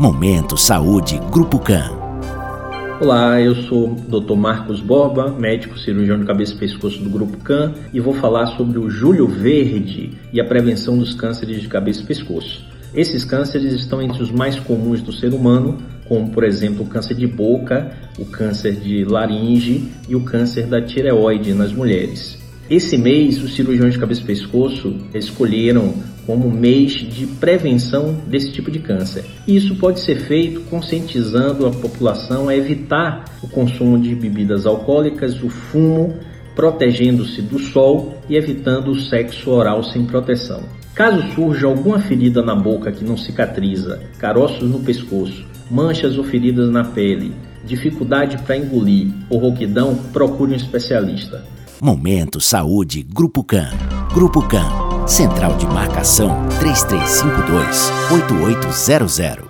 Momento Saúde Grupo CAN. Olá, eu sou o Dr. Marcos Borba, médico cirurgião de cabeça e pescoço do Grupo CAN e vou falar sobre o Julho Verde e a prevenção dos cânceres de cabeça e pescoço. Esses cânceres estão entre os mais comuns do ser humano, como por exemplo o câncer de boca, o câncer de laringe e o câncer da tireoide nas mulheres. Esse mês, os cirurgiões de cabeça e pescoço escolheram como mês de prevenção desse tipo de câncer. E isso pode ser feito conscientizando a população a evitar o consumo de bebidas alcoólicas, o fumo, protegendo-se do sol e evitando o sexo oral sem proteção. Caso surja alguma ferida na boca que não cicatriza, caroços no pescoço, manchas ou feridas na pele, dificuldade para engolir ou rouquidão, procure um especialista. Momento Saúde Grupo CAN. Grupo CAN. Central de Marcação 3352 8800.